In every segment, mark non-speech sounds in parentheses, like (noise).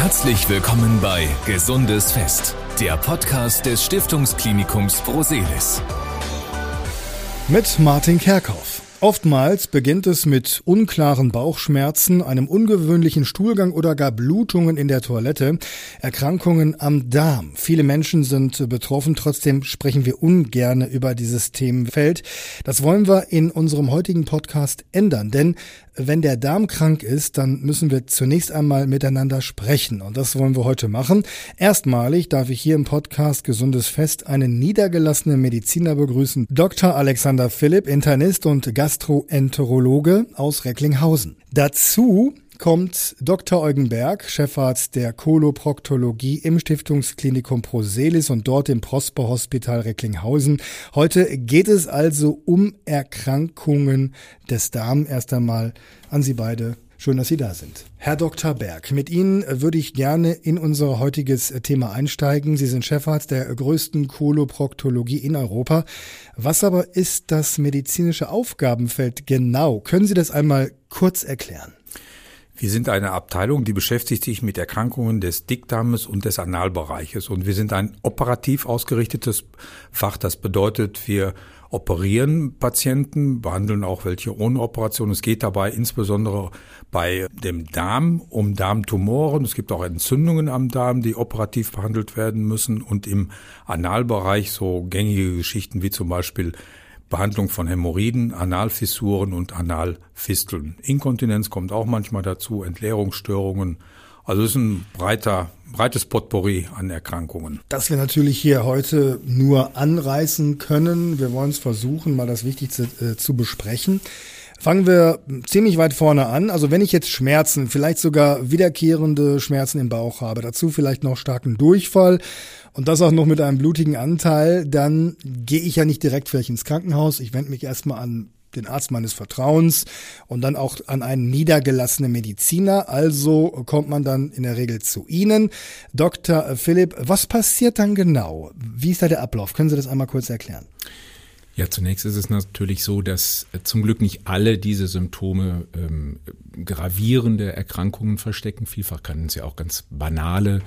Herzlich willkommen bei Gesundes Fest, der Podcast des Stiftungsklinikums Broselis. Mit Martin Kerkhoff. Oftmals beginnt es mit unklaren Bauchschmerzen, einem ungewöhnlichen Stuhlgang oder gar Blutungen in der Toilette, Erkrankungen am Darm. Viele Menschen sind betroffen, trotzdem sprechen wir ungerne über dieses Themenfeld. Das wollen wir in unserem heutigen Podcast ändern, denn wenn der Darm krank ist, dann müssen wir zunächst einmal miteinander sprechen. Und das wollen wir heute machen. Erstmalig darf ich hier im Podcast Gesundes Fest einen niedergelassenen Mediziner begrüßen. Dr. Alexander Philipp, Internist und Gastroenterologe aus Recklinghausen. Dazu kommt Dr. Eugen Berg, Chefarzt der Koloproktologie im Stiftungsklinikum Proselis und dort im Prosper Hospital Recklinghausen. Heute geht es also um Erkrankungen des Darm. Erst einmal an Sie beide. Schön, dass Sie da sind. Herr Dr. Berg, mit Ihnen würde ich gerne in unser heutiges Thema einsteigen. Sie sind Chefarzt der größten Koloproktologie in Europa. Was aber ist das medizinische Aufgabenfeld genau? Können Sie das einmal kurz erklären? Wir sind eine Abteilung, die beschäftigt sich mit Erkrankungen des Dickdarmes und des Analbereiches. Und wir sind ein operativ ausgerichtetes Fach. Das bedeutet, wir operieren Patienten, behandeln auch welche ohne Operation. Es geht dabei insbesondere bei dem Darm um Darmtumoren. Es gibt auch Entzündungen am Darm, die operativ behandelt werden müssen. Und im Analbereich so gängige Geschichten wie zum Beispiel Behandlung von Hämorrhoiden, Analfissuren und Analfisteln. Inkontinenz kommt auch manchmal dazu, Entleerungsstörungen. Also es ist ein breiter, breites Potpourri an Erkrankungen. Das wir natürlich hier heute nur anreißen können. Wir wollen es versuchen, mal das Wichtigste äh, zu besprechen. Fangen wir ziemlich weit vorne an. Also wenn ich jetzt Schmerzen, vielleicht sogar wiederkehrende Schmerzen im Bauch habe, dazu vielleicht noch starken Durchfall und das auch noch mit einem blutigen Anteil, dann gehe ich ja nicht direkt vielleicht ins Krankenhaus. Ich wende mich erstmal an den Arzt meines Vertrauens und dann auch an einen niedergelassenen Mediziner. Also kommt man dann in der Regel zu Ihnen. Dr. Philipp, was passiert dann genau? Wie ist da der Ablauf? Können Sie das einmal kurz erklären? Ja, zunächst ist es natürlich so, dass äh, zum Glück nicht alle diese Symptome ähm, gravierende Erkrankungen verstecken. Vielfach kann es ja auch ganz banale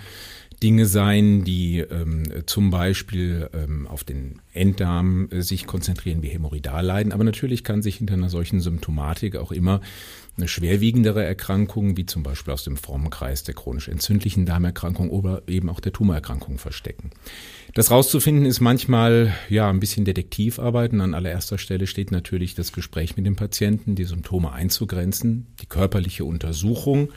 Dinge sein, die ähm, zum Beispiel ähm, auf den Enddarm äh, sich konzentrieren, wie Hämorrhoidalleiden. Aber natürlich kann sich hinter einer solchen Symptomatik auch immer eine schwerwiegendere Erkrankung, wie zum Beispiel aus dem Formenkreis der chronisch entzündlichen Darmerkrankung oder eben auch der Tumorerkrankung verstecken. Das rauszufinden ist manchmal ja ein bisschen Detektivarbeit und an allererster Stelle steht natürlich das Gespräch mit dem Patienten, die Symptome einzugrenzen, die körperliche Untersuchung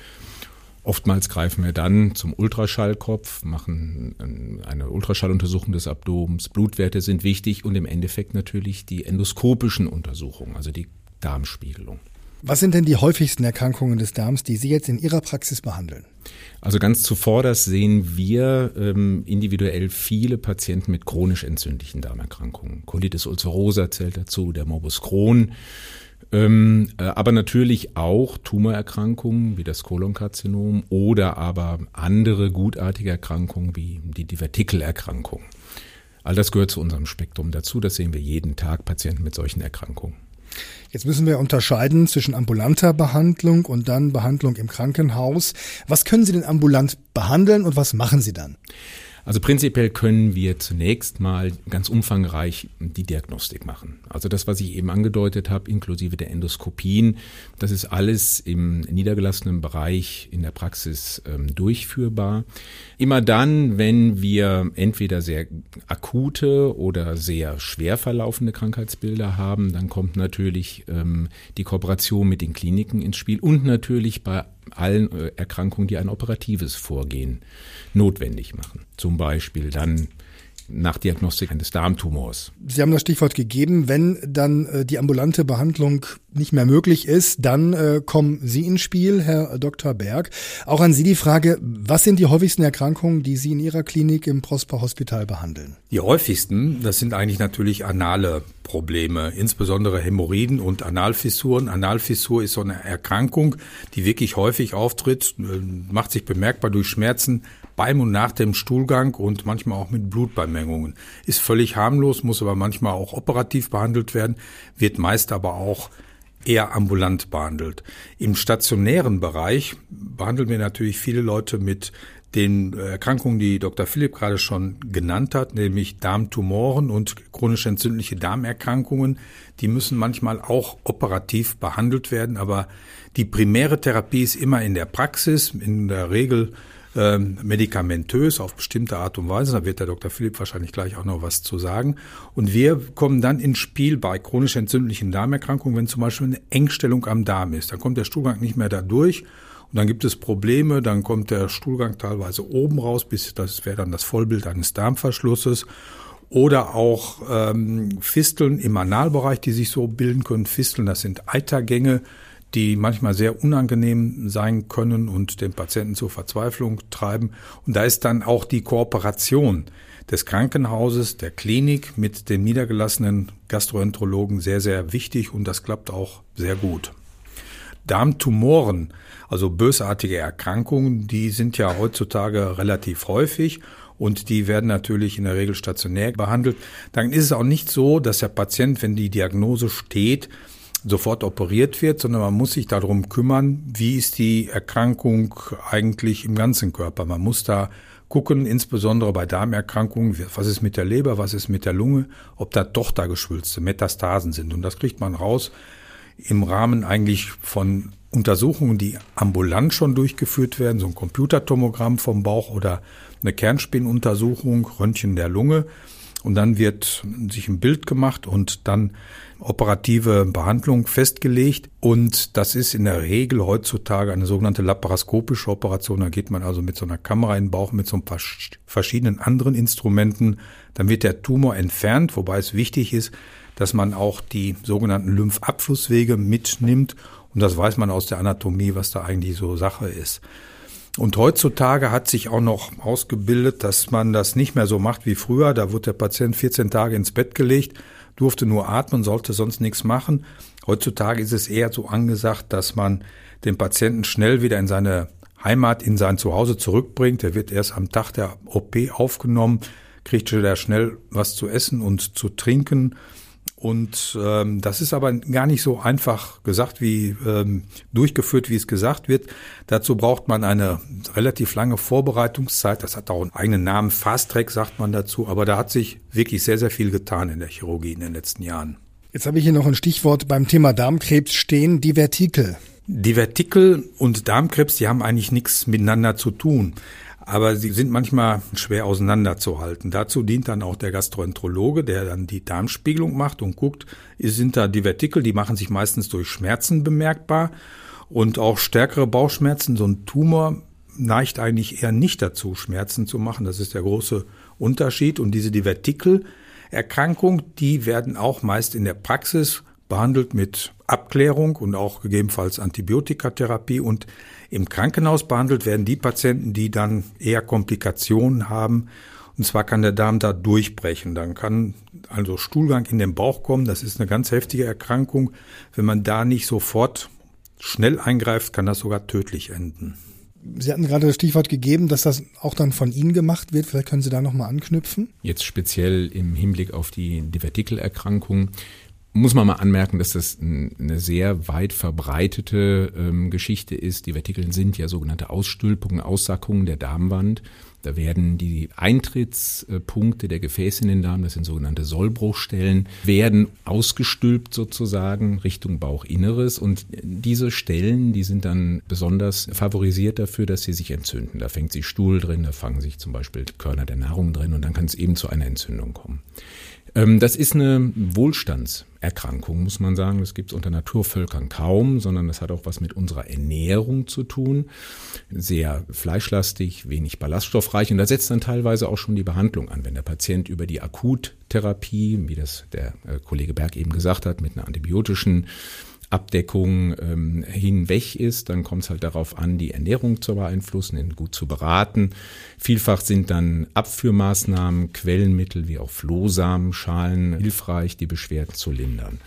Oftmals greifen wir dann zum Ultraschallkopf, machen eine Ultraschalluntersuchung des Abdomens. Blutwerte sind wichtig und im Endeffekt natürlich die endoskopischen Untersuchungen, also die Darmspiegelung. Was sind denn die häufigsten Erkrankungen des Darms, die Sie jetzt in Ihrer Praxis behandeln? Also ganz zuvorderst sehen wir ähm, individuell viele Patienten mit chronisch entzündlichen Darmerkrankungen. Colitis ulcerosa zählt dazu, der Morbus Crohn, ähm, äh, aber natürlich auch Tumorerkrankungen wie das Kolonkarzinom oder aber andere gutartige Erkrankungen wie die Divertikelerkrankung. All das gehört zu unserem Spektrum dazu. Das sehen wir jeden Tag Patienten mit solchen Erkrankungen. Jetzt müssen wir unterscheiden zwischen ambulanter Behandlung und dann Behandlung im Krankenhaus. Was können Sie denn ambulant behandeln und was machen Sie dann? Also prinzipiell können wir zunächst mal ganz umfangreich die Diagnostik machen. Also das, was ich eben angedeutet habe, inklusive der Endoskopien, das ist alles im niedergelassenen Bereich in der Praxis ähm, durchführbar. Immer dann, wenn wir entweder sehr akute oder sehr schwer verlaufende Krankheitsbilder haben, dann kommt natürlich ähm, die Kooperation mit den Kliniken ins Spiel und natürlich bei allen äh, Erkrankungen, die ein operatives Vorgehen notwendig machen. Zum Beispiel dann nach Diagnostik eines Darmtumors. Sie haben das Stichwort gegeben, wenn dann äh, die ambulante Behandlung nicht mehr möglich ist, dann äh, kommen Sie ins Spiel, Herr Dr. Berg. Auch an Sie die Frage, was sind die häufigsten Erkrankungen, die Sie in Ihrer Klinik im Prosper Hospital behandeln? Die häufigsten, das sind eigentlich natürlich anale Probleme, insbesondere Hämorrhoiden und Analfissuren. Analfissur ist so eine Erkrankung, die wirklich häufig auftritt, äh, macht sich bemerkbar durch Schmerzen beim und nach dem Stuhlgang und manchmal auch mit Blutbeimengungen. Ist völlig harmlos, muss aber manchmal auch operativ behandelt werden, wird meist aber auch eher ambulant behandelt. Im stationären Bereich behandeln wir natürlich viele Leute mit den Erkrankungen, die Dr. Philipp gerade schon genannt hat, nämlich Darmtumoren und chronisch entzündliche Darmerkrankungen. Die müssen manchmal auch operativ behandelt werden, aber die primäre Therapie ist immer in der Praxis, in der Regel ähm, medikamentös auf bestimmte Art und Weise. Da wird der Dr. Philipp wahrscheinlich gleich auch noch was zu sagen. Und wir kommen dann ins Spiel bei chronisch entzündlichen Darmerkrankungen, wenn zum Beispiel eine Engstellung am Darm ist. Dann kommt der Stuhlgang nicht mehr da durch. Und dann gibt es Probleme, dann kommt der Stuhlgang teilweise oben raus, bis das wäre dann das Vollbild eines Darmverschlusses. Oder auch ähm, Fisteln im Analbereich, die sich so bilden können. Fisteln, das sind Eitergänge, die manchmal sehr unangenehm sein können und den Patienten zur Verzweiflung treiben. Und da ist dann auch die Kooperation des Krankenhauses, der Klinik mit den niedergelassenen Gastroenterologen sehr, sehr wichtig und das klappt auch sehr gut. Darmtumoren, also bösartige Erkrankungen, die sind ja heutzutage relativ häufig und die werden natürlich in der Regel stationär behandelt. Dann ist es auch nicht so, dass der Patient, wenn die Diagnose steht, sofort operiert wird, sondern man muss sich darum kümmern, wie ist die Erkrankung eigentlich im ganzen Körper. Man muss da gucken, insbesondere bei Darmerkrankungen, was ist mit der Leber, was ist mit der Lunge, ob da Tochtergeschwülste, Metastasen sind. Und das kriegt man raus im Rahmen eigentlich von Untersuchungen, die ambulant schon durchgeführt werden, so ein Computertomogramm vom Bauch oder eine Kernspinnuntersuchung, Röntgen der Lunge. Und dann wird sich ein Bild gemacht und dann operative Behandlung festgelegt. Und das ist in der Regel heutzutage eine sogenannte laparoskopische Operation. Da geht man also mit so einer Kamera in den Bauch, mit so ein paar verschiedenen anderen Instrumenten. Dann wird der Tumor entfernt, wobei es wichtig ist, dass man auch die sogenannten Lymphabflusswege mitnimmt. Und das weiß man aus der Anatomie, was da eigentlich so Sache ist. Und heutzutage hat sich auch noch ausgebildet, dass man das nicht mehr so macht wie früher. Da wurde der Patient 14 Tage ins Bett gelegt, durfte nur atmen, sollte sonst nichts machen. Heutzutage ist es eher so angesagt, dass man den Patienten schnell wieder in seine Heimat, in sein Zuhause zurückbringt. Er wird erst am Tag der OP aufgenommen, kriegt wieder schnell was zu essen und zu trinken und ähm, das ist aber gar nicht so einfach gesagt, wie ähm, durchgeführt, wie es gesagt wird. Dazu braucht man eine relativ lange Vorbereitungszeit. Das hat auch einen eigenen Namen, Fast Track sagt man dazu. Aber da hat sich wirklich sehr, sehr viel getan in der Chirurgie in den letzten Jahren. Jetzt habe ich hier noch ein Stichwort beim Thema Darmkrebs stehen, die Vertikel. Die Vertikel und Darmkrebs, die haben eigentlich nichts miteinander zu tun aber sie sind manchmal schwer auseinanderzuhalten. Dazu dient dann auch der Gastroenterologe, der dann die Darmspiegelung macht und guckt, sind da Divertikel, die machen sich meistens durch Schmerzen bemerkbar und auch stärkere Bauchschmerzen. So ein Tumor neigt eigentlich eher nicht dazu, Schmerzen zu machen. Das ist der große Unterschied. Und diese Divertikelerkrankung, die werden auch meist in der Praxis behandelt mit Abklärung und auch gegebenenfalls Antibiotikatherapie und im Krankenhaus behandelt werden die Patienten, die dann eher Komplikationen haben. Und zwar kann der Darm da durchbrechen. Dann kann also Stuhlgang in den Bauch kommen. Das ist eine ganz heftige Erkrankung. Wenn man da nicht sofort schnell eingreift, kann das sogar tödlich enden. Sie hatten gerade das Stichwort gegeben, dass das auch dann von Ihnen gemacht wird. Vielleicht können Sie da nochmal anknüpfen. Jetzt speziell im Hinblick auf die Divertikelerkrankung muss man mal anmerken, dass das eine sehr weit verbreitete ähm, Geschichte ist. Die Vertikeln sind ja sogenannte Ausstülpungen, Aussackungen der Darmwand. Da werden die Eintrittspunkte der Gefäße in den Darm, das sind sogenannte Sollbruchstellen, werden ausgestülpt sozusagen Richtung Bauchinneres. Und diese Stellen, die sind dann besonders favorisiert dafür, dass sie sich entzünden. Da fängt sich Stuhl drin, da fangen sich zum Beispiel Körner der Nahrung drin und dann kann es eben zu einer Entzündung kommen. Ähm, das ist eine Wohlstandserkrankung, muss man sagen. Das gibt es unter Naturvölkern kaum, sondern das hat auch was mit unserer Ernährung zu tun. Sehr fleischlastig, wenig ballaststoffreich. Und da setzt dann teilweise auch schon die Behandlung an. Wenn der Patient über die Akuttherapie, wie das der äh, Kollege Berg eben gesagt hat, mit einer antibiotischen Abdeckung ähm, hinweg ist, dann kommt es halt darauf an, die Ernährung zu beeinflussen, ihn gut zu beraten. Vielfach sind dann Abführmaßnahmen, Quellenmittel wie auch Flohsamenschalen hilfreich, die Beschwerden zu lindern.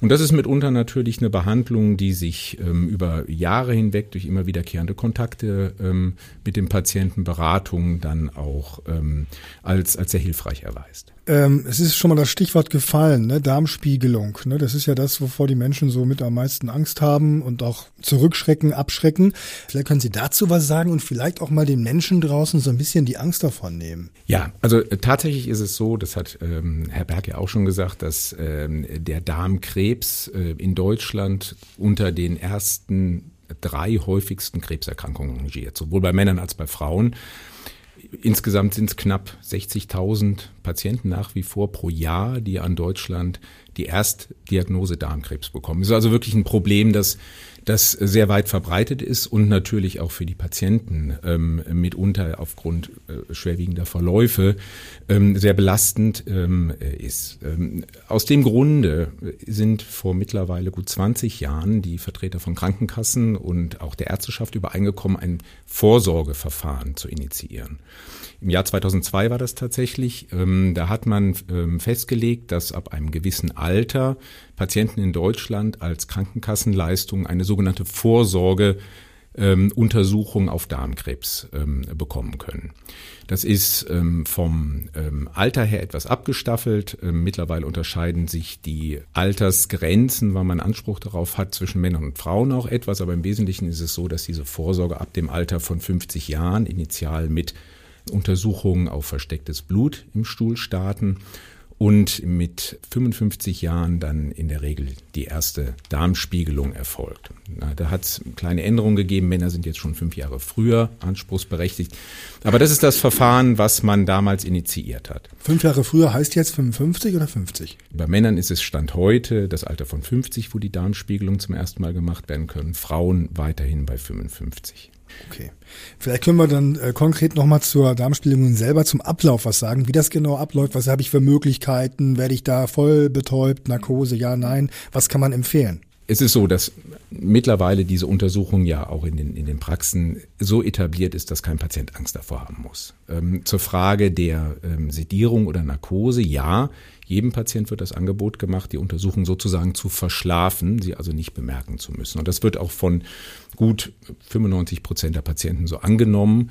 Und das ist mitunter natürlich eine Behandlung, die sich ähm, über Jahre hinweg durch immer wiederkehrende Kontakte ähm, mit dem Patienten, Beratungen dann auch ähm, als, als sehr hilfreich erweist. Ähm, es ist schon mal das Stichwort gefallen, ne? Darmspiegelung. Ne? Das ist ja das, wovor die Menschen so mit Leute am meisten Angst haben und auch zurückschrecken, abschrecken. Vielleicht können Sie dazu was sagen und vielleicht auch mal den Menschen draußen so ein bisschen die Angst davon nehmen. Ja, also äh, tatsächlich ist es so, das hat ähm, Herr Berg ja auch schon gesagt, dass ähm, der Darmkrebs äh, in Deutschland unter den ersten drei häufigsten Krebserkrankungen rangiert, sowohl bei Männern als bei Frauen. Insgesamt sind es knapp 60.000 Patienten nach wie vor pro Jahr, die an Deutschland die Erstdiagnose Darmkrebs bekommen. Es ist also wirklich ein Problem, das das sehr weit verbreitet ist und natürlich auch für die Patienten ähm, mitunter aufgrund äh, schwerwiegender Verläufe ähm, sehr belastend ähm, ist. Ähm, aus dem Grunde sind vor mittlerweile gut 20 Jahren die Vertreter von Krankenkassen und auch der Ärzteschaft übereingekommen, ein Vorsorgeverfahren zu initiieren. Im Jahr 2002 war das tatsächlich. Ähm, da hat man ähm, festgelegt, dass ab einem gewissen Alter Patienten in Deutschland als Krankenkassenleistung eine sogenannte Vorsorge ähm, Untersuchung auf Darmkrebs ähm, bekommen können. Das ist ähm, vom ähm, Alter her etwas abgestaffelt. Ähm, mittlerweile unterscheiden sich die Altersgrenzen, wann man Anspruch darauf hat, zwischen Männern und Frauen auch etwas. Aber im Wesentlichen ist es so, dass diese Vorsorge ab dem Alter von 50 Jahren initial mit Untersuchungen auf verstecktes Blut im Stuhl starten und mit 55 Jahren dann in der Regel die erste Darmspiegelung erfolgt. Na, da hat es kleine Änderungen gegeben. Männer sind jetzt schon fünf Jahre früher anspruchsberechtigt. Aber das ist das Verfahren, was man damals initiiert hat. Fünf Jahre früher heißt jetzt 55 oder 50? Bei Männern ist es Stand heute das Alter von 50, wo die Darmspiegelungen zum ersten Mal gemacht werden können. Frauen weiterhin bei 55. Okay. Vielleicht können wir dann äh, konkret nochmal zur Darmspiegelung selber zum Ablauf was sagen, wie das genau abläuft, was habe ich für Möglichkeiten, werde ich da voll betäubt, Narkose, ja, nein, was kann man empfehlen? Es ist so, dass mittlerweile diese Untersuchung ja auch in den, in den Praxen so etabliert ist, dass kein Patient Angst davor haben muss. Ähm, zur Frage der ähm, Sedierung oder Narkose, ja, jedem Patient wird das Angebot gemacht, die Untersuchung sozusagen zu verschlafen, sie also nicht bemerken zu müssen. Und das wird auch von gut 95 Prozent der Patienten so angenommen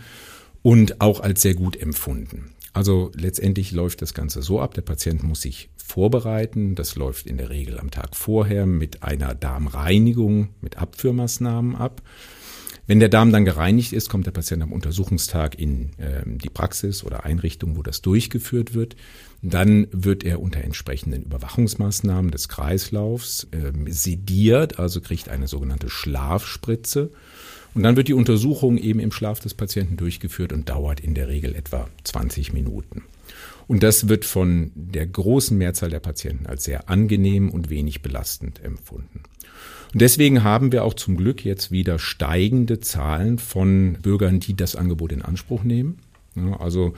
und auch als sehr gut empfunden. Also letztendlich läuft das Ganze so ab, der Patient muss sich vorbereiten. Das läuft in der Regel am Tag vorher mit einer Darmreinigung, mit Abführmaßnahmen ab. Wenn der Darm dann gereinigt ist, kommt der Patient am Untersuchungstag in äh, die Praxis oder Einrichtung, wo das durchgeführt wird. Dann wird er unter entsprechenden Überwachungsmaßnahmen des Kreislaufs äh, sediert, also kriegt eine sogenannte Schlafspritze. Und dann wird die Untersuchung eben im Schlaf des Patienten durchgeführt und dauert in der Regel etwa 20 Minuten. Und das wird von der großen Mehrzahl der Patienten als sehr angenehm und wenig belastend empfunden. Und deswegen haben wir auch zum Glück jetzt wieder steigende Zahlen von Bürgern, die das Angebot in Anspruch nehmen. Also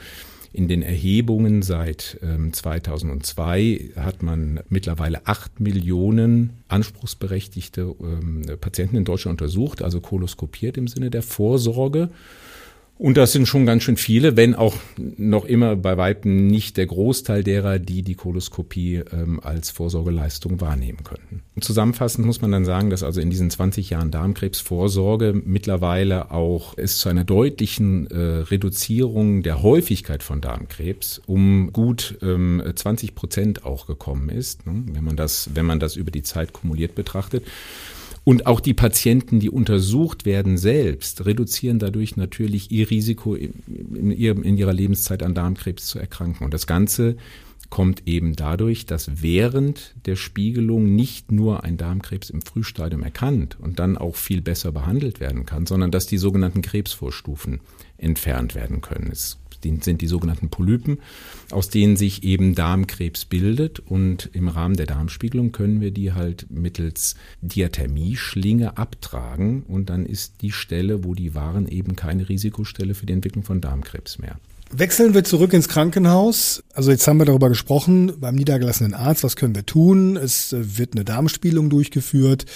in den Erhebungen seit 2002 ähm, hat man mittlerweile acht Millionen anspruchsberechtigte ähm, Patienten in Deutschland untersucht, also koloskopiert im Sinne der Vorsorge. Und das sind schon ganz schön viele, wenn auch noch immer bei Weitem nicht der Großteil derer, die die Koloskopie ähm, als Vorsorgeleistung wahrnehmen könnten. Zusammenfassend muss man dann sagen, dass also in diesen 20 Jahren Darmkrebsvorsorge mittlerweile auch es zu einer deutlichen äh, Reduzierung der Häufigkeit von Darmkrebs um gut ähm, 20 Prozent auch gekommen ist, ne? wenn man das, wenn man das über die Zeit kumuliert betrachtet. Und auch die Patienten, die untersucht werden selbst, reduzieren dadurch natürlich ihr Risiko in, ihrer Lebenszeit an Darmkrebs zu erkranken. Und das Ganze kommt eben dadurch, dass während der Spiegelung nicht nur ein Darmkrebs im Frühstadium erkannt und dann auch viel besser behandelt werden kann, sondern dass die sogenannten Krebsvorstufen entfernt werden können. Es sind die sogenannten Polypen, aus denen sich eben Darmkrebs bildet. Und im Rahmen der Darmspiegelung können wir die halt mittels Diathermie-Schlinge abtragen. Und dann ist die Stelle, wo die waren, eben keine Risikostelle für die Entwicklung von Darmkrebs mehr. Wechseln wir zurück ins Krankenhaus. Also jetzt haben wir darüber gesprochen beim niedergelassenen Arzt, was können wir tun? Es wird eine Darmspielung durchgeführt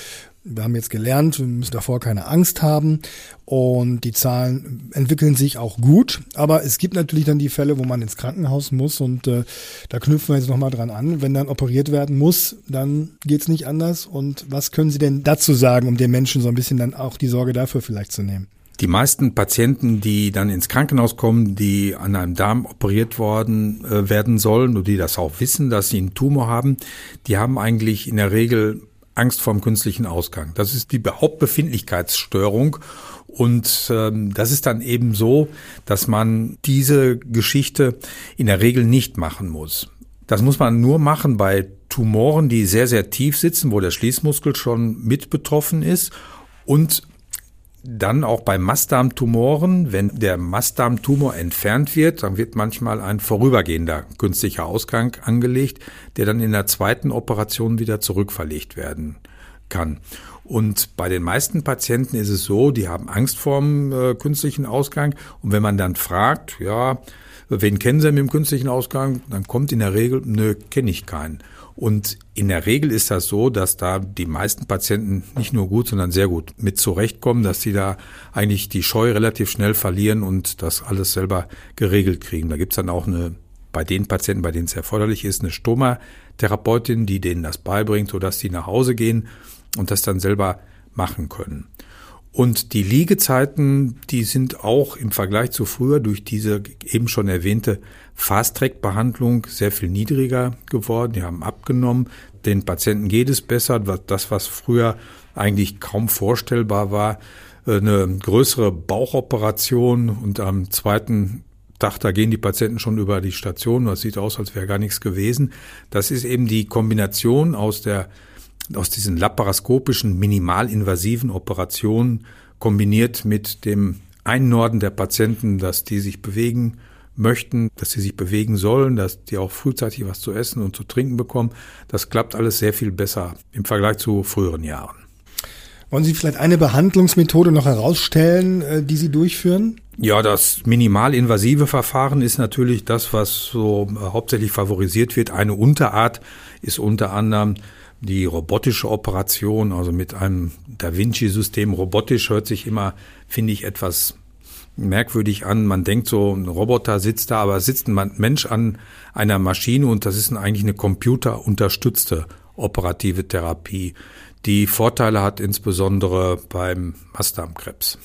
wir haben jetzt gelernt, wir müssen davor keine Angst haben und die Zahlen entwickeln sich auch gut. Aber es gibt natürlich dann die Fälle, wo man ins Krankenhaus muss und äh, da knüpfen wir jetzt nochmal dran an. Wenn dann operiert werden muss, dann geht's nicht anders. Und was können Sie denn dazu sagen, um den Menschen so ein bisschen dann auch die Sorge dafür vielleicht zu nehmen? Die meisten Patienten, die dann ins Krankenhaus kommen, die an einem Darm operiert worden äh, werden sollen und die das auch wissen, dass sie einen Tumor haben, die haben eigentlich in der Regel Angst vorm künstlichen Ausgang. Das ist die Hauptbefindlichkeitsstörung. Und ähm, das ist dann eben so, dass man diese Geschichte in der Regel nicht machen muss. Das muss man nur machen bei Tumoren, die sehr, sehr tief sitzen, wo der Schließmuskel schon mit betroffen ist und dann auch bei Mastdarmtumoren, wenn der Mastdarmtumor entfernt wird, dann wird manchmal ein vorübergehender künstlicher Ausgang angelegt, der dann in der zweiten Operation wieder zurückverlegt werden kann. Und bei den meisten Patienten ist es so, die haben Angst vorm äh, künstlichen Ausgang. Und wenn man dann fragt, ja, wen kennen Sie mit dem künstlichen Ausgang? Dann kommt in der Regel, nö, kenne ich keinen. Und in der Regel ist das so, dass da die meisten Patienten nicht nur gut, sondern sehr gut mit zurechtkommen, dass sie da eigentlich die Scheu relativ schnell verlieren und das alles selber geregelt kriegen. Da gibt's dann auch eine, bei den Patienten, bei denen es erforderlich ist, eine Stoma-Therapeutin, die denen das beibringt, sodass sie nach Hause gehen und das dann selber machen können. Und die Liegezeiten, die sind auch im Vergleich zu früher durch diese eben schon erwähnte Fast-Track-Behandlung sehr viel niedriger geworden. Die haben abgenommen. Den Patienten geht es besser. Das, was früher eigentlich kaum vorstellbar war, äh, eine größere Bauchoperation und am zweiten Tag, da gehen die Patienten schon über die Station. Das sieht aus, als wäre gar nichts gewesen. Das ist eben die Kombination aus der aus diesen laparoskopischen, minimalinvasiven Operationen kombiniert mit dem Einnorden der Patienten, dass die sich bewegen möchten, dass sie sich bewegen sollen, dass die auch frühzeitig was zu essen und zu trinken bekommen. Das klappt alles sehr viel besser im Vergleich zu früheren Jahren. Wollen Sie vielleicht eine Behandlungsmethode noch herausstellen, äh, die Sie durchführen? Ja, das minimalinvasive Verfahren ist natürlich das, was so äh, hauptsächlich favorisiert wird. Eine Unterart ist unter anderem die robotische Operation, also mit einem Da Vinci-System robotisch, hört sich immer, finde ich, etwas merkwürdig an. Man denkt so, ein Roboter sitzt da, aber sitzt ein Mensch an einer Maschine und das ist eigentlich eine computerunterstützte operative Therapie, die Vorteile hat insbesondere beim Mastdarmkrebs.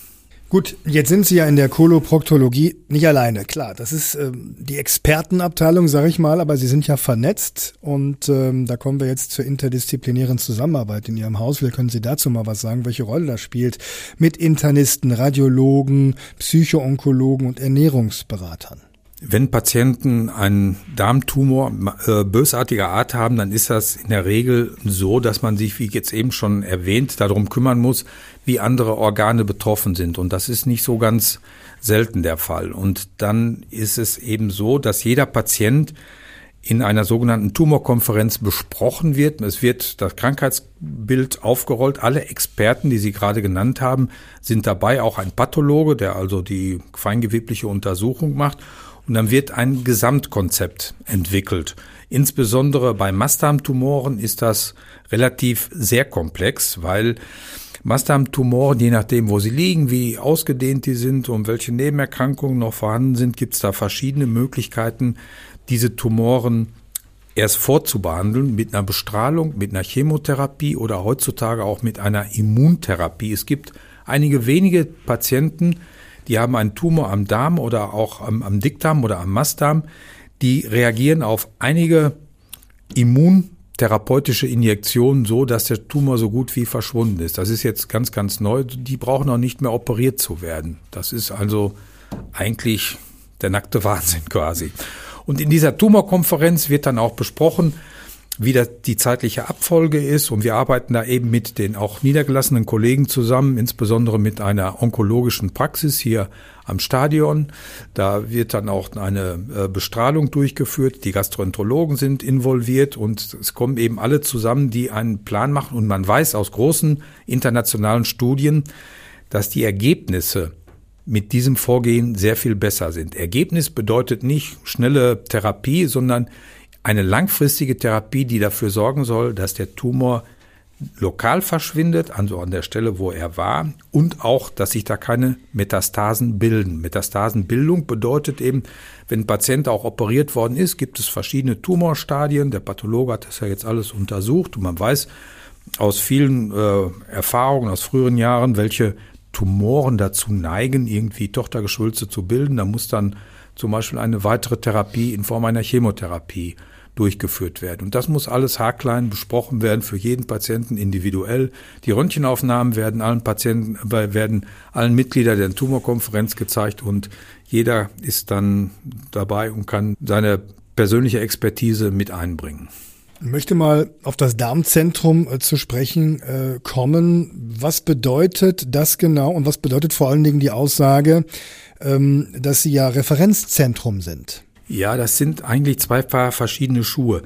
Gut, jetzt sind Sie ja in der Koloproktologie nicht alleine. Klar, das ist ähm, die Expertenabteilung, sage ich mal, aber Sie sind ja vernetzt und ähm, da kommen wir jetzt zur interdisziplinären Zusammenarbeit in Ihrem Haus. Vielleicht können Sie dazu mal was sagen, welche Rolle das spielt mit Internisten, Radiologen, Psychoonkologen und Ernährungsberatern. Wenn Patienten einen Darmtumor äh, bösartiger Art haben, dann ist das in der Regel so, dass man sich, wie jetzt eben schon erwähnt, darum kümmern muss, wie andere Organe betroffen sind. Und das ist nicht so ganz selten der Fall. Und dann ist es eben so, dass jeder Patient in einer sogenannten Tumorkonferenz besprochen wird. Es wird das Krankheitsbild aufgerollt. Alle Experten, die Sie gerade genannt haben, sind dabei. Auch ein Pathologe, der also die feingewebliche Untersuchung macht. Und dann wird ein Gesamtkonzept entwickelt. Insbesondere bei Mastdarmtumoren ist das relativ sehr komplex, weil Mastdarmtumoren, je nachdem, wo sie liegen, wie ausgedehnt die sind und welche Nebenerkrankungen noch vorhanden sind, gibt es da verschiedene Möglichkeiten, diese Tumoren erst vorzubehandeln mit einer Bestrahlung, mit einer Chemotherapie oder heutzutage auch mit einer Immuntherapie. Es gibt einige wenige Patienten, die haben einen Tumor am Darm oder auch am, am Dickdarm oder am Mastdarm, die reagieren auf einige immuntherapeutische Injektionen so, dass der Tumor so gut wie verschwunden ist. Das ist jetzt ganz, ganz neu. Die brauchen auch nicht mehr operiert zu werden. Das ist also eigentlich der nackte Wahnsinn quasi. Und in dieser Tumorkonferenz wird dann auch besprochen, wie das die zeitliche Abfolge ist. Und wir arbeiten da eben mit den auch niedergelassenen Kollegen zusammen, insbesondere mit einer onkologischen Praxis hier am Stadion. Da wird dann auch eine äh, Bestrahlung durchgeführt. Die Gastroenterologen sind involviert und es kommen eben alle zusammen, die einen Plan machen. Und man weiß aus großen internationalen Studien, dass die Ergebnisse mit diesem Vorgehen sehr viel besser sind. Ergebnis bedeutet nicht schnelle Therapie, sondern eine langfristige Therapie, die dafür sorgen soll, dass der Tumor lokal verschwindet, also an der Stelle, wo er war, und auch, dass sich da keine Metastasen bilden. Metastasenbildung bedeutet eben, wenn ein Patient auch operiert worden ist, gibt es verschiedene Tumorstadien. Der Pathologe hat das ja jetzt alles untersucht und man weiß aus vielen äh, Erfahrungen aus früheren Jahren, welche Tumoren dazu neigen, irgendwie Tochtergeschwülze zu bilden. Da muss dann zum Beispiel eine weitere Therapie in Form einer Chemotherapie durchgeführt werden. Und das muss alles haarklein besprochen werden für jeden Patienten individuell. Die Röntgenaufnahmen werden allen Patienten, werden allen Mitgliedern der Tumorkonferenz gezeigt und jeder ist dann dabei und kann seine persönliche Expertise mit einbringen. Ich möchte mal auf das Darmzentrum äh, zu sprechen äh, kommen. Was bedeutet das genau und was bedeutet vor allen Dingen die Aussage, ähm, dass Sie ja Referenzzentrum sind? Ja, das sind eigentlich zwei Paar verschiedene Schuhe.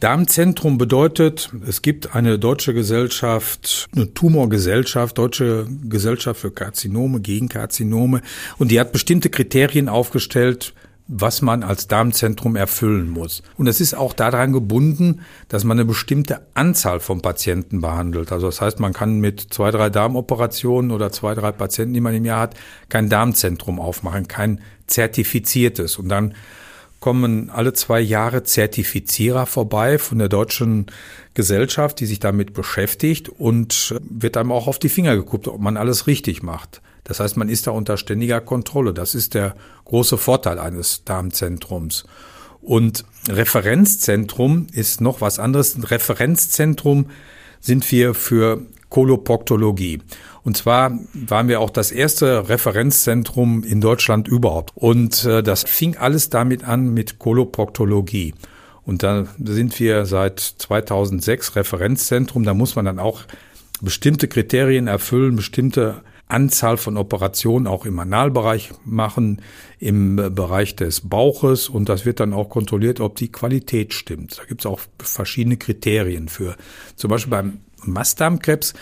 Darmzentrum bedeutet, es gibt eine deutsche Gesellschaft, eine Tumorgesellschaft, deutsche Gesellschaft für Karzinome, gegen Karzinome, und die hat bestimmte Kriterien aufgestellt, was man als Darmzentrum erfüllen muss. Und es ist auch daran gebunden, dass man eine bestimmte Anzahl von Patienten behandelt. Also das heißt, man kann mit zwei, drei Darmoperationen oder zwei, drei Patienten, die man im Jahr hat, kein Darmzentrum aufmachen, kein zertifiziertes. Und dann kommen alle zwei Jahre Zertifizierer vorbei von der deutschen Gesellschaft, die sich damit beschäftigt und wird einem auch auf die Finger geguckt, ob man alles richtig macht. Das heißt, man ist da unter ständiger Kontrolle. Das ist der große Vorteil eines Darmzentrums. Und Referenzzentrum ist noch was anderes. Ein Referenzzentrum sind wir für Koloproktologie. Und zwar waren wir auch das erste Referenzzentrum in Deutschland überhaupt. Und äh, das fing alles damit an mit Koloproktologie. Und da sind wir seit 2006 Referenzzentrum. Da muss man dann auch bestimmte Kriterien erfüllen, bestimmte Anzahl von Operationen auch im Analbereich machen, im Bereich des Bauches und das wird dann auch kontrolliert, ob die Qualität stimmt. Da gibt es auch verschiedene Kriterien für. Zum Beispiel beim Mastdarmkrebs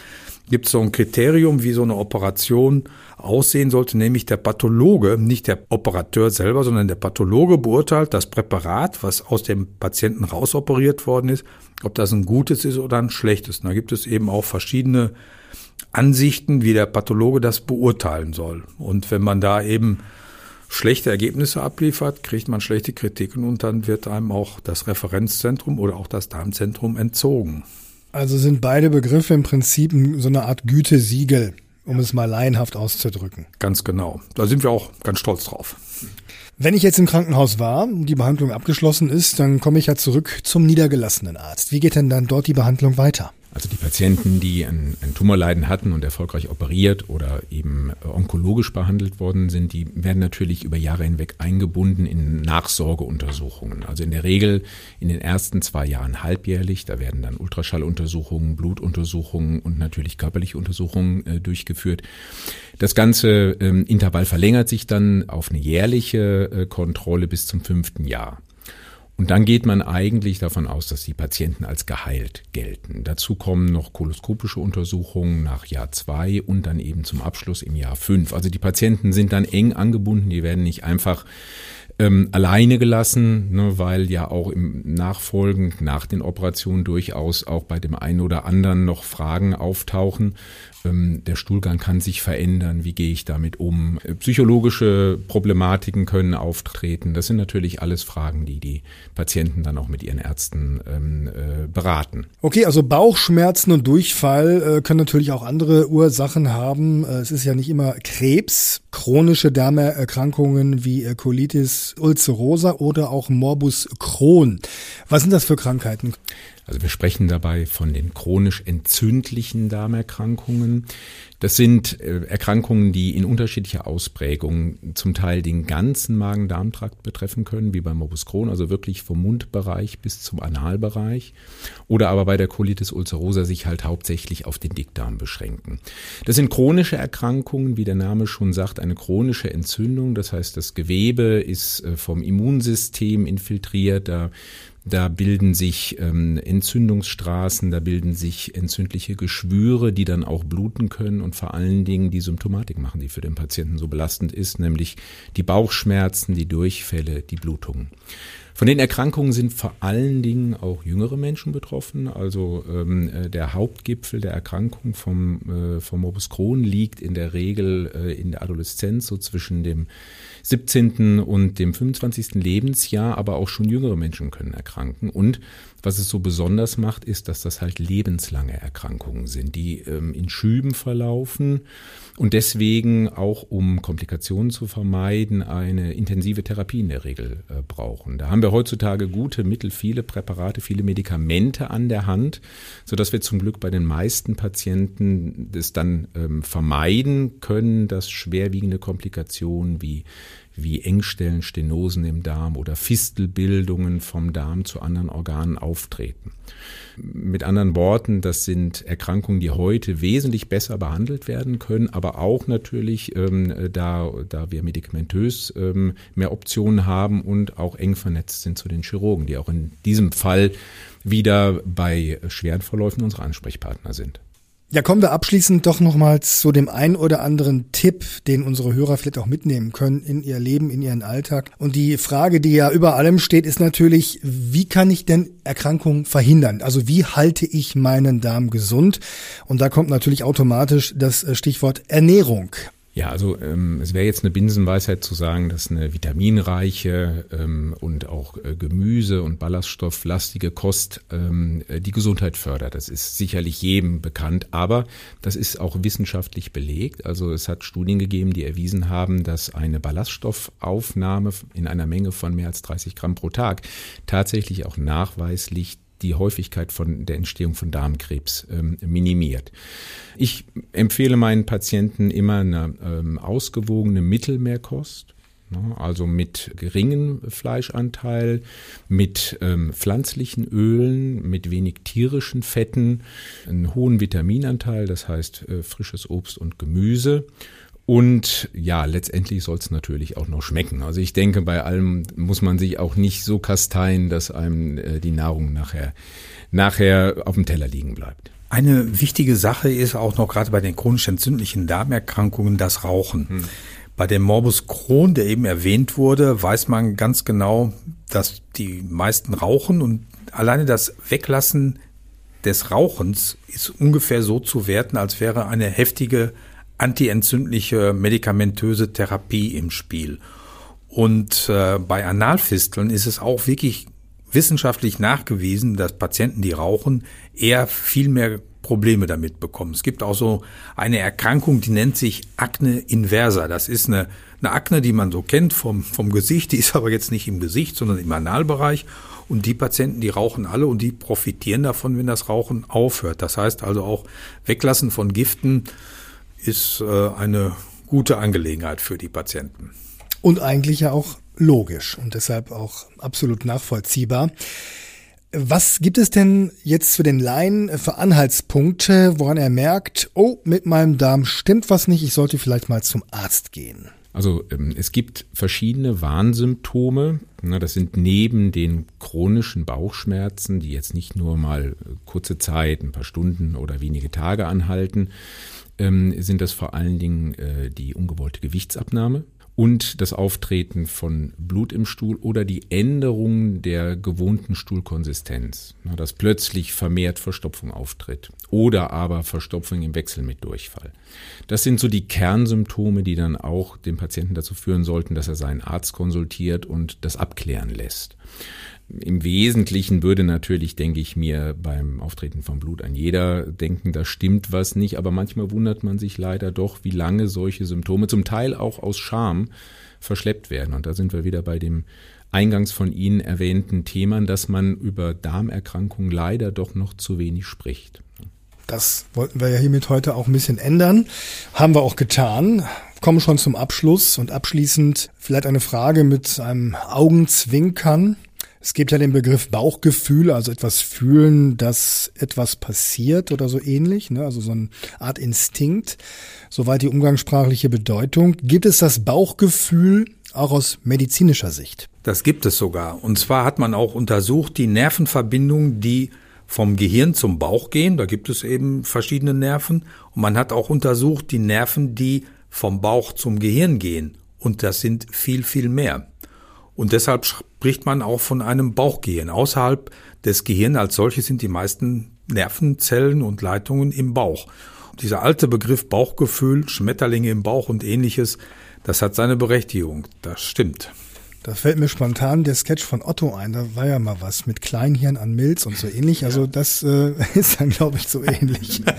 gibt es so ein Kriterium, wie so eine Operation aussehen sollte, nämlich der Pathologe, nicht der Operateur selber, sondern der Pathologe beurteilt das Präparat, was aus dem Patienten rausoperiert worden ist, ob das ein gutes ist oder ein schlechtes. Da gibt es eben auch verschiedene Ansichten, wie der Pathologe das beurteilen soll. Und wenn man da eben schlechte Ergebnisse abliefert, kriegt man schlechte Kritiken und dann wird einem auch das Referenzzentrum oder auch das Darmzentrum entzogen. Also sind beide Begriffe im Prinzip so eine Art Gütesiegel, um es mal laienhaft auszudrücken. Ganz genau. Da sind wir auch ganz stolz drauf. Wenn ich jetzt im Krankenhaus war, die Behandlung abgeschlossen ist, dann komme ich ja zurück zum niedergelassenen Arzt. Wie geht denn dann dort die Behandlung weiter? Also die Patienten, die ein, ein Tumorleiden hatten und erfolgreich operiert oder eben onkologisch behandelt worden sind, die werden natürlich über Jahre hinweg eingebunden in Nachsorgeuntersuchungen. Also in der Regel in den ersten zwei Jahren halbjährlich. Da werden dann Ultraschalluntersuchungen, Blutuntersuchungen und natürlich körperliche Untersuchungen äh, durchgeführt. Das ganze ähm, Intervall verlängert sich dann auf eine jährliche äh, Kontrolle bis zum fünften Jahr. Und dann geht man eigentlich davon aus, dass die Patienten als geheilt gelten. Dazu kommen noch koloskopische Untersuchungen nach Jahr zwei und dann eben zum Abschluss im Jahr fünf. Also die Patienten sind dann eng angebunden, die werden nicht einfach ähm, alleine gelassen, ne, weil ja auch im Nachfolgend nach den Operationen durchaus auch bei dem einen oder anderen noch Fragen auftauchen. Ähm, der Stuhlgang kann sich verändern, wie gehe ich damit um? Psychologische Problematiken können auftreten. Das sind natürlich alles Fragen, die die Patienten dann auch mit ihren Ärzten ähm, äh, beraten. Okay, also Bauchschmerzen und Durchfall äh, können natürlich auch andere Ursachen haben. Äh, es ist ja nicht immer Krebs, chronische Darmerkrankungen wie äh, Ulcerosa oder auch Morbus Crohn. Was sind das für Krankheiten? Also wir sprechen dabei von den chronisch entzündlichen Darmerkrankungen. Das sind äh, Erkrankungen, die in unterschiedlicher Ausprägung zum Teil den ganzen Magen-Darm-Trakt betreffen können, wie beim Morbus Crohn, also wirklich vom Mundbereich bis zum Analbereich. Oder aber bei der Colitis ulcerosa sich halt hauptsächlich auf den Dickdarm beschränken. Das sind chronische Erkrankungen, wie der Name schon sagt, eine chronische Entzündung. Das heißt, das Gewebe ist äh, vom Immunsystem infiltriert. Da da bilden sich ähm, Entzündungsstraßen, da bilden sich entzündliche Geschwüre, die dann auch bluten können und vor allen Dingen die Symptomatik machen, die für den Patienten so belastend ist, nämlich die Bauchschmerzen, die Durchfälle, die Blutungen. Von den Erkrankungen sind vor allen Dingen auch jüngere Menschen betroffen. Also ähm, äh, der Hauptgipfel der Erkrankung vom, äh, vom Morbus Crohn liegt in der Regel äh, in der Adoleszenz, so zwischen dem 17. und dem 25. Lebensjahr, aber auch schon jüngere Menschen können erkranken. Und was es so besonders macht, ist, dass das halt lebenslange Erkrankungen sind, die ähm, in Schüben verlaufen und deswegen auch, um Komplikationen zu vermeiden, eine intensive Therapie in der Regel äh, brauchen. Da haben wir heutzutage gute Mittel, viele Präparate, viele Medikamente an der Hand, so dass wir zum Glück bei den meisten Patienten das dann ähm, vermeiden können, dass schwerwiegende Komplikationen wie wie Engstellen, Stenosen im Darm oder Fistelbildungen vom Darm zu anderen Organen auftreten. Mit anderen Worten, das sind Erkrankungen, die heute wesentlich besser behandelt werden können, aber auch natürlich, ähm, da, da wir medikamentös ähm, mehr Optionen haben und auch eng vernetzt sind zu den Chirurgen, die auch in diesem Fall wieder bei schweren Verläufen unsere Ansprechpartner sind. Ja, kommen wir abschließend doch nochmal zu dem ein oder anderen Tipp, den unsere Hörer vielleicht auch mitnehmen können in ihr Leben, in ihren Alltag. Und die Frage, die ja über allem steht, ist natürlich, wie kann ich denn Erkrankungen verhindern? Also wie halte ich meinen Darm gesund? Und da kommt natürlich automatisch das Stichwort Ernährung ja, also ähm, es wäre jetzt eine Binsenweisheit zu sagen, dass eine vitaminreiche ähm, und auch äh, Gemüse- und ballaststofflastige Kost ähm, äh, die Gesundheit fördert. Das ist sicherlich jedem bekannt, aber das ist auch wissenschaftlich belegt. Also es hat Studien gegeben, die erwiesen haben, dass eine Ballaststoffaufnahme in einer Menge von mehr als 30 Gramm pro Tag tatsächlich auch nachweislich die Häufigkeit von der Entstehung von Darmkrebs ähm, minimiert. Ich empfehle meinen Patienten immer eine ähm, ausgewogene Mittelmeerkost. Ne, also mit geringem Fleischanteil, mit ähm, pflanzlichen Ölen, mit wenig tierischen Fetten, einen hohen Vitaminanteil, das heißt äh, frisches Obst und Gemüse und ja, letztendlich soll es natürlich auch noch schmecken. Also ich denke, bei allem muss man sich auch nicht so kasteien, dass einem äh, die Nahrung nachher, nachher auf dem Teller liegen bleibt. Eine wichtige Sache ist auch noch gerade bei den chronisch entzündlichen Darmerkrankungen das Rauchen. Hm. Bei dem Morbus Crohn, der eben erwähnt wurde, weiß man ganz genau, dass die meisten rauchen und alleine das Weglassen des Rauchens ist ungefähr so zu werten, als wäre eine heftige antientzündliche medikamentöse Therapie im Spiel. Und äh, bei Analfisteln ist es auch wirklich wissenschaftlich nachgewiesen, dass Patienten, die rauchen, eher viel mehr Probleme damit bekommen. Es gibt auch so eine Erkrankung, die nennt sich Akne inversa. Das ist eine, eine Akne, die man so kennt vom, vom Gesicht, die ist aber jetzt nicht im Gesicht, sondern im Analbereich. Und die Patienten, die rauchen alle und die profitieren davon, wenn das Rauchen aufhört. Das heißt also auch Weglassen von Giften ist äh, eine gute Angelegenheit für die Patienten. Und eigentlich ja auch logisch und deshalb auch absolut nachvollziehbar. Was gibt es denn jetzt für den Laien für Anhaltspunkte, woran er merkt, oh, mit meinem Darm stimmt was nicht, ich sollte vielleicht mal zum Arzt gehen? Also ähm, es gibt verschiedene Warnsymptome. Das sind neben den chronischen Bauchschmerzen, die jetzt nicht nur mal kurze Zeit, ein paar Stunden oder wenige Tage anhalten, ähm, sind das vor allen Dingen äh, die ungewollte Gewichtsabnahme und das Auftreten von Blut im Stuhl oder die Änderung der gewohnten Stuhlkonsistenz, na, dass plötzlich vermehrt Verstopfung auftritt oder aber Verstopfung im Wechsel mit Durchfall. Das sind so die Kernsymptome, die dann auch den Patienten dazu führen sollten, dass er seinen Arzt konsultiert und das abklären lässt. Im Wesentlichen würde natürlich, denke ich mir, beim Auftreten von Blut ein jeder denken, da stimmt was nicht, aber manchmal wundert man sich leider doch, wie lange solche Symptome, zum Teil auch aus Scham, verschleppt werden. Und da sind wir wieder bei dem eingangs von Ihnen erwähnten Thema, dass man über Darmerkrankungen leider doch noch zu wenig spricht. Das wollten wir ja hiermit heute auch ein bisschen ändern. Haben wir auch getan. Kommen schon zum Abschluss und abschließend vielleicht eine Frage mit einem Augenzwinkern. Es gibt ja den Begriff Bauchgefühl, also etwas fühlen, dass etwas passiert oder so ähnlich, ne? also so eine Art Instinkt. Soweit die umgangssprachliche Bedeutung. Gibt es das Bauchgefühl auch aus medizinischer Sicht? Das gibt es sogar. Und zwar hat man auch untersucht die Nervenverbindungen, die vom Gehirn zum Bauch gehen. Da gibt es eben verschiedene Nerven. Und man hat auch untersucht die Nerven, die vom Bauch zum Gehirn gehen. Und das sind viel, viel mehr. Und deshalb spricht man auch von einem Bauchgehirn. Außerhalb des Gehirns als solches sind die meisten Nervenzellen und Leitungen im Bauch. Und dieser alte Begriff Bauchgefühl, Schmetterlinge im Bauch und ähnliches, das hat seine Berechtigung. Das stimmt. Da fällt mir spontan der Sketch von Otto ein. Da war ja mal was mit Kleinhirn an Milz und so ähnlich. Also das äh, (laughs) ist dann, glaube ich, so ähnlich. (laughs)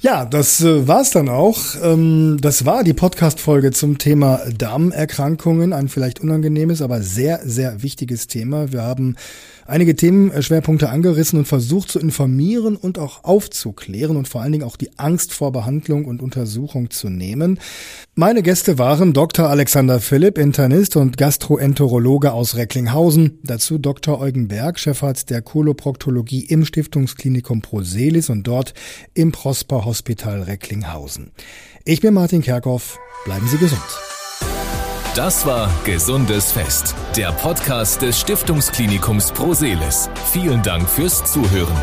Ja, das äh, war's dann auch. Ähm, das war die Podcast-Folge zum Thema Darmerkrankungen. Ein vielleicht unangenehmes, aber sehr, sehr wichtiges Thema. Wir haben einige Themenschwerpunkte angerissen und versucht zu informieren und auch aufzuklären und vor allen Dingen auch die Angst vor Behandlung und Untersuchung zu nehmen. Meine Gäste waren Dr. Alexander Philipp, Internist und Gastroenterologe aus Recklinghausen. Dazu Dr. Eugen Berg, Chefarzt der Koloproktologie im Stiftungsklinikum Proselis und dort im Prosper Hospital Recklinghausen. Ich bin Martin Kerkhoff. Bleiben Sie gesund. Das war Gesundes Fest, der Podcast des Stiftungsklinikums Proselis. Vielen Dank fürs Zuhören.